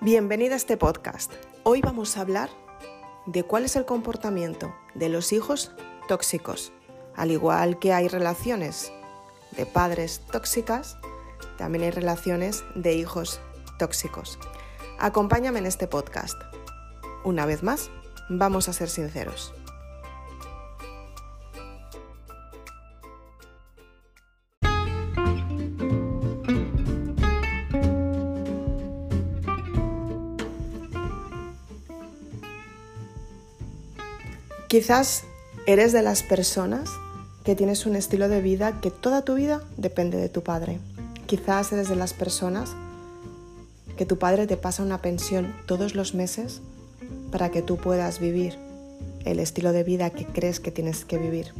Bienvenida a este podcast. Hoy vamos a hablar de cuál es el comportamiento de los hijos tóxicos. Al igual que hay relaciones de padres tóxicas, también hay relaciones de hijos tóxicos. Acompáñame en este podcast. Una vez más, vamos a ser sinceros. Quizás eres de las personas que tienes un estilo de vida que toda tu vida depende de tu padre. Quizás eres de las personas que tu padre te pasa una pensión todos los meses para que tú puedas vivir el estilo de vida que crees que tienes que vivir.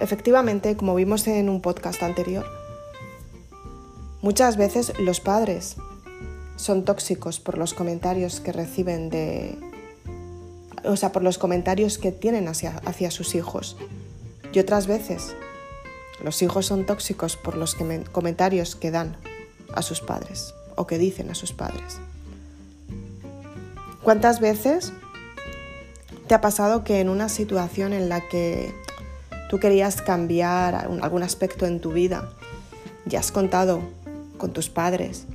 Efectivamente, como vimos en un podcast anterior, muchas veces los padres son tóxicos por los comentarios que reciben de o sea, por los comentarios que tienen hacia, sus hijos. Y otras veces, los hijos son tóxicos por los comentarios que dan a sus padres o que dicen a sus padres. ¿Cuántas veces te ha pasado que en una situación en la que tú querías cambiar algún aspecto en tu vida, ya has contado con tus padres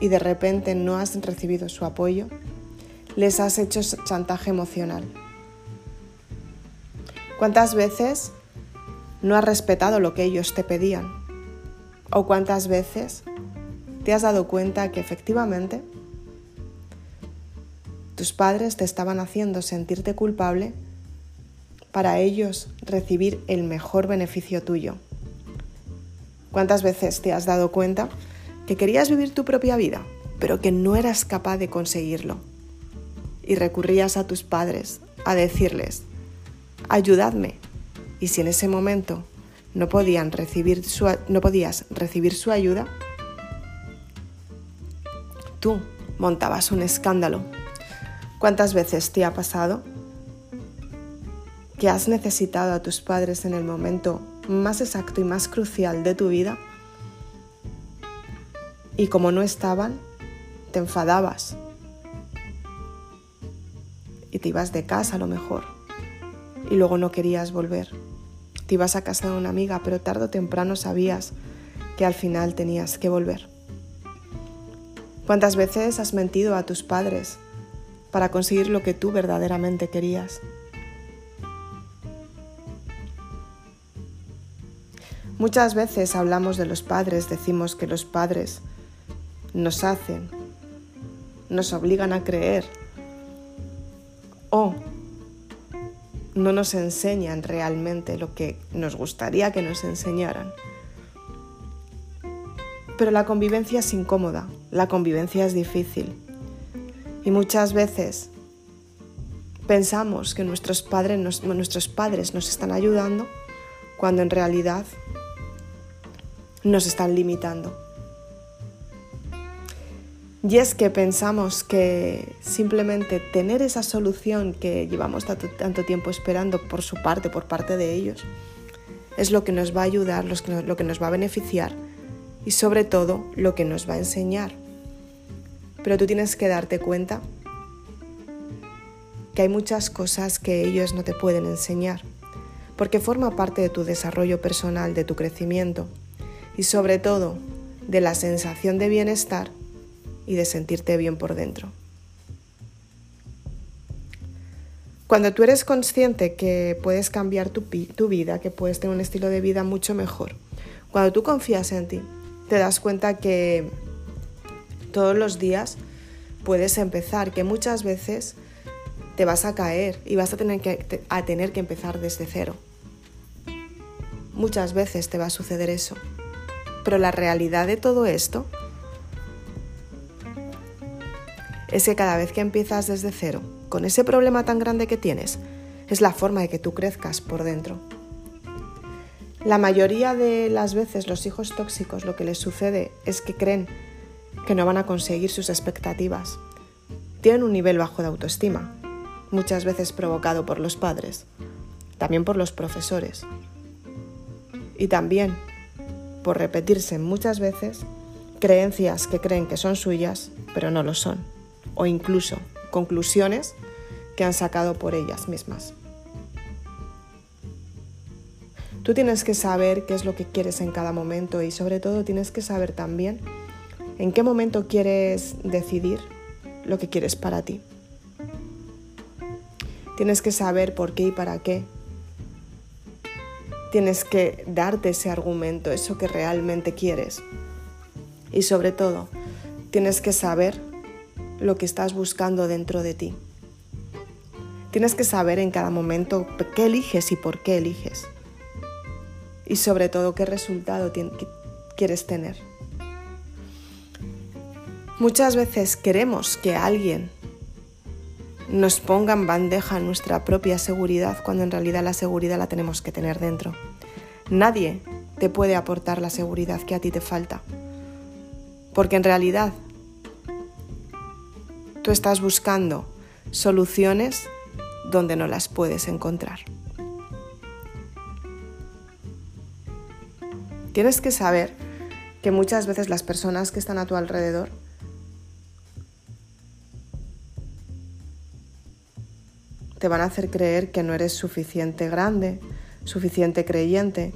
y de repente no has recibido su apoyo? Les has hecho chantaje emocional? ¿Cuántas veces no has respetado lo que ellos te pedían? ¿O cuántas veces te has dado cuenta que efectivamente tus padres te estaban haciendo sentirte culpable para ellos recibir el mejor beneficio tuyo? ¿Cuántas veces te has dado cuenta que querías vivir tu propia vida, pero que no eras capaz de conseguirlo? Y recurrías a tus padres a decirles, ayudadme. Y si en ese momento no, podían recibir su, no podías recibir su ayuda, tú montabas un escándalo. ¿Cuántas veces te ha pasado que has necesitado a tus padres en el momento más exacto y más crucial de tu vida? Y como no estaban, te enfadabas, te ibas de casa a lo mejor y luego no querías volver. Te ibas a casa de una amiga, pero tarde o temprano sabías que al final tenías que volver. ¿Cuántas veces has mentido a tus padres para conseguir lo que tú verdaderamente querías? Muchas veces hablamos de los padres, decimos que los padres nos hacen, nos obligan a creer o no nos enseñan realmente lo que nos gustaría que nos enseñaran. Pero la convivencia es incómoda, la convivencia es difícil. Y muchas veces pensamos que nuestros padres nos, nuestros padres nos están ayudando cuando en realidad nos están limitando. Y es que pensamos que simplemente tener esa solución que llevamos tanto, tiempo esperando por su parte, por parte de ellos, es lo que nos va a ayudar, lo que nos va a beneficiar y sobre todo lo que nos va a enseñar. Pero tú tienes que darte cuenta que hay muchas cosas que ellos no te pueden enseñar, porque forma parte de tu desarrollo personal, de tu crecimiento y sobre todo de la sensación de bienestar y de sentirte bien por dentro. Cuando tú eres consciente que puedes cambiar tu, tu, vida, que puedes tener un estilo de vida mucho mejor, cuando tú confías en ti, te das cuenta que todos los días puedes empezar, que muchas veces te vas a caer y vas a tener que, a tener que empezar desde cero. Muchas veces te va a suceder eso. Pero la realidad de todo esto es que cada vez que empiezas desde cero, con ese problema tan grande que tienes, es la forma de que tú crezcas por dentro. La mayoría de las veces los hijos tóxicos lo que les sucede es que creen que no van a conseguir sus expectativas. Tienen un nivel bajo de autoestima, muchas veces provocado por los padres, también por los profesores y también por repetirse muchas veces creencias que creen que son suyas, pero no lo son, o incluso conclusiones que han sacado por ellas mismas. Tú tienes que saber qué es lo que quieres en cada momento y sobre todo tienes que saber también en qué momento quieres decidir lo que quieres para ti. Tienes que saber por qué y para qué. Tienes que darte ese argumento, eso que realmente quieres. Y sobre todo, tienes que saber lo que estás buscando dentro de ti. Tienes que saber en cada momento qué eliges y por qué eliges. Y sobre todo qué resultado quieres tener. Muchas veces queremos que alguien nos ponga en bandeja nuestra propia seguridad cuando en realidad la seguridad la tenemos que tener dentro. Nadie te puede aportar la seguridad que a ti te falta. Porque en realidad tú estás buscando soluciones donde no las puedes encontrar. Tienes que saber que muchas veces las personas que están a tu alrededor te van a hacer creer que no eres suficiente grande, suficiente creyente,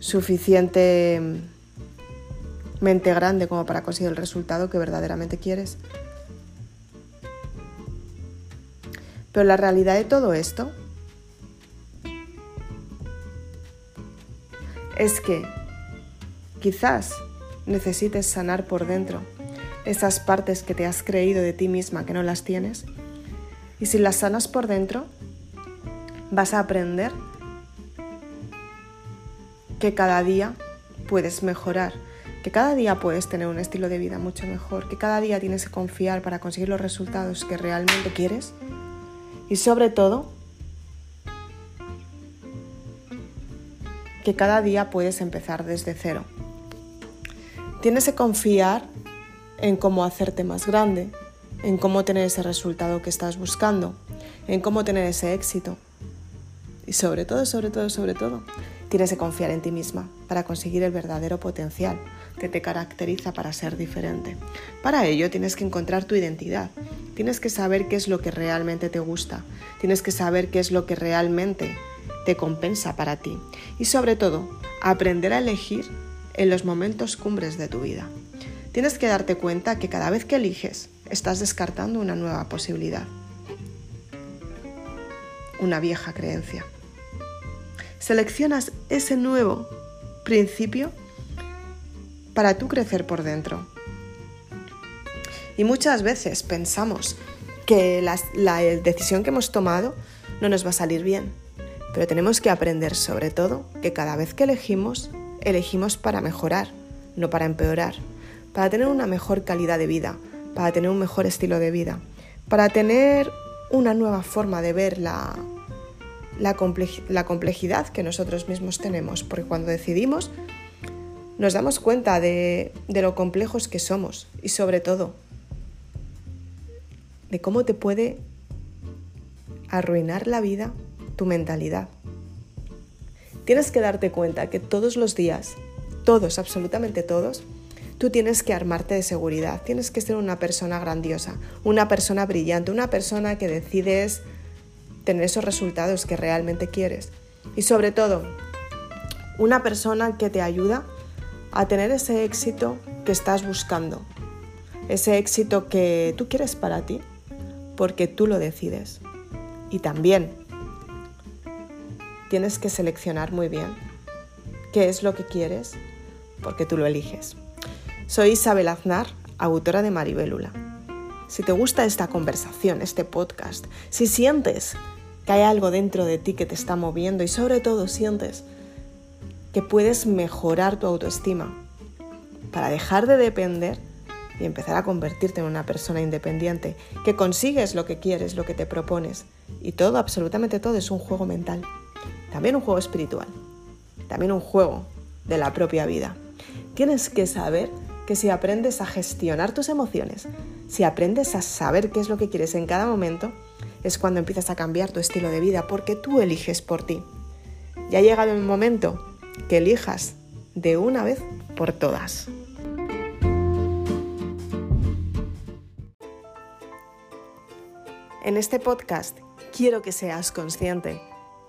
suficientemente grande como para conseguir el resultado que verdaderamente quieres. Pero la realidad de todo esto es que quizás necesites sanar por dentro esas partes que te has creído de ti misma que no las tienes. Y si las sanas por dentro, vas a aprender que cada día puedes mejorar, que cada día puedes tener un estilo de vida mucho mejor, que cada día tienes que confiar para conseguir los resultados que realmente quieres y sobre todo, que cada día puedes empezar desde cero. Tienes que confiar en cómo hacerte más grande, en cómo tener ese resultado que estás buscando, en cómo tener ese éxito. Y sobre todo, sobre todo, sobre todo, tienes que confiar en ti misma para conseguir el verdadero potencial que te caracteriza para ser diferente. Para ello tienes que encontrar tu identidad, tienes que saber qué es lo que realmente te gusta, tienes que saber qué es lo que realmente te compensa para ti y sobre todo aprender a elegir en los momentos cumbres de tu vida. Tienes que darte cuenta que cada vez que eliges estás descartando una nueva posibilidad, una vieja creencia. Seleccionas ese nuevo principio para tú crecer por dentro. Y muchas veces pensamos que la, decisión que hemos tomado no nos va a salir bien, pero tenemos que aprender sobre todo que cada vez que elegimos, elegimos para mejorar, no para empeorar, para tener una mejor calidad de vida, para tener un mejor estilo de vida, para tener una nueva forma de ver la, complejidad que nosotros mismos tenemos, porque cuando decidimos nos damos cuenta de, lo complejos que somos y sobre todo de cómo te puede arruinar la vida tu mentalidad. Tienes que darte cuenta que todos los días, todos, absolutamente todos, tú tienes que armarte de seguridad, tienes que ser una persona grandiosa, una persona brillante, una persona que decides tener esos resultados que realmente quieres. Y sobre todo, una persona que te ayuda a tener ese éxito que estás buscando, ese éxito que tú quieres para ti, porque tú lo decides. Y también tienes que seleccionar muy bien qué es lo que quieres, porque tú lo eliges. Soy Isabel Aznar, autora de Maribélula. Si te gusta esta conversación, este podcast, si sientes que hay algo dentro de ti que te está moviendo y sobre todo sientes que puedes mejorar tu autoestima para dejar de depender y empezar a convertirte en una persona independiente, que consigues lo que quieres, lo que te propones. Y todo, absolutamente todo, es un juego mental. También un juego espiritual. También un juego de la propia vida. Tienes que saber que si aprendes a gestionar tus emociones, si aprendes a saber qué es lo que quieres en cada momento, es cuando empiezas a cambiar tu estilo de vida, porque tú eliges por ti. Ya ha llegado el momento que elijas de una vez por todas. En este podcast quiero que seas consciente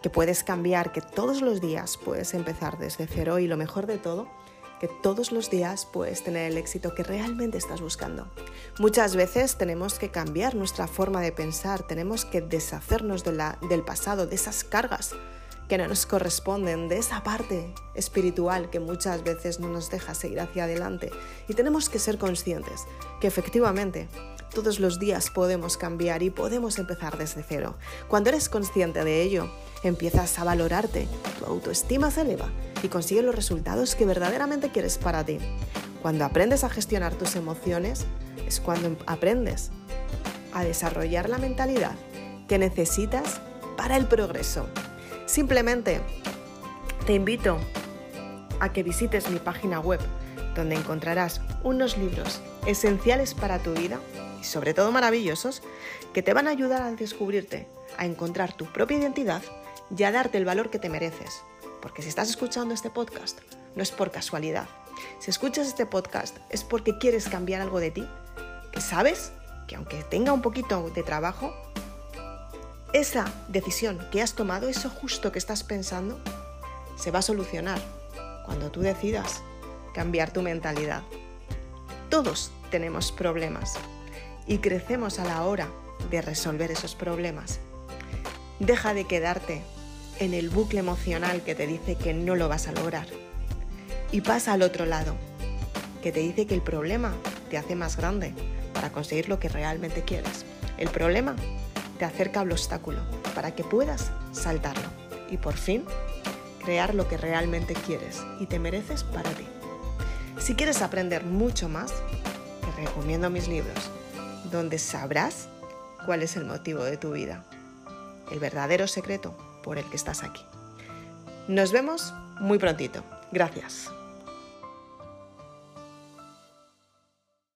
que puedes cambiar, que todos los días puedes empezar desde cero y lo mejor de todo, que todos los días puedes tener el éxito que realmente estás buscando. Muchas veces tenemos que cambiar nuestra forma de pensar, tenemos que deshacernos de la, del pasado, de esas cargas que no nos corresponden, de esa parte espiritual que muchas veces no nos deja seguir hacia adelante. Y tenemos que ser conscientes que efectivamente todos los días podemos cambiar y podemos empezar desde cero. Cuando eres consciente de ello, empiezas a valorarte, tu autoestima se eleva y consigues los resultados que verdaderamente quieres para ti. Cuando aprendes a gestionar tus emociones, es cuando aprendes a desarrollar la mentalidad que necesitas para el progreso. Simplemente te invito a que visites mi página web, donde encontrarás unos libros esenciales para tu vida y sobre todo maravillosos que te van a ayudar a descubrirte, a encontrar tu propia identidad y a darte el valor que te mereces. Porque si estás escuchando este podcast, no es por casualidad. Si escuchas este podcast es porque quieres cambiar algo de ti, que sabes que aunque tenga un poquito de trabajo, esa decisión que has tomado, eso justo que estás pensando, se va a solucionar cuando tú decidas cambiar tu mentalidad. Todos tenemos problemas y crecemos a la hora de resolver esos problemas. Deja de quedarte en el bucle emocional que te dice que no lo vas a lograr y pasa al otro lado, que te dice que el problema te hace más grande para conseguir lo que realmente quieres. El problema te acerca al obstáculo para que puedas saltarlo y por fin crear lo que realmente quieres y te mereces para ti. Si quieres aprender mucho más, te recomiendo mis libros donde sabrás cuál es el motivo de tu vida, el verdadero secreto por el que estás aquí. Nos vemos muy prontito. Gracias.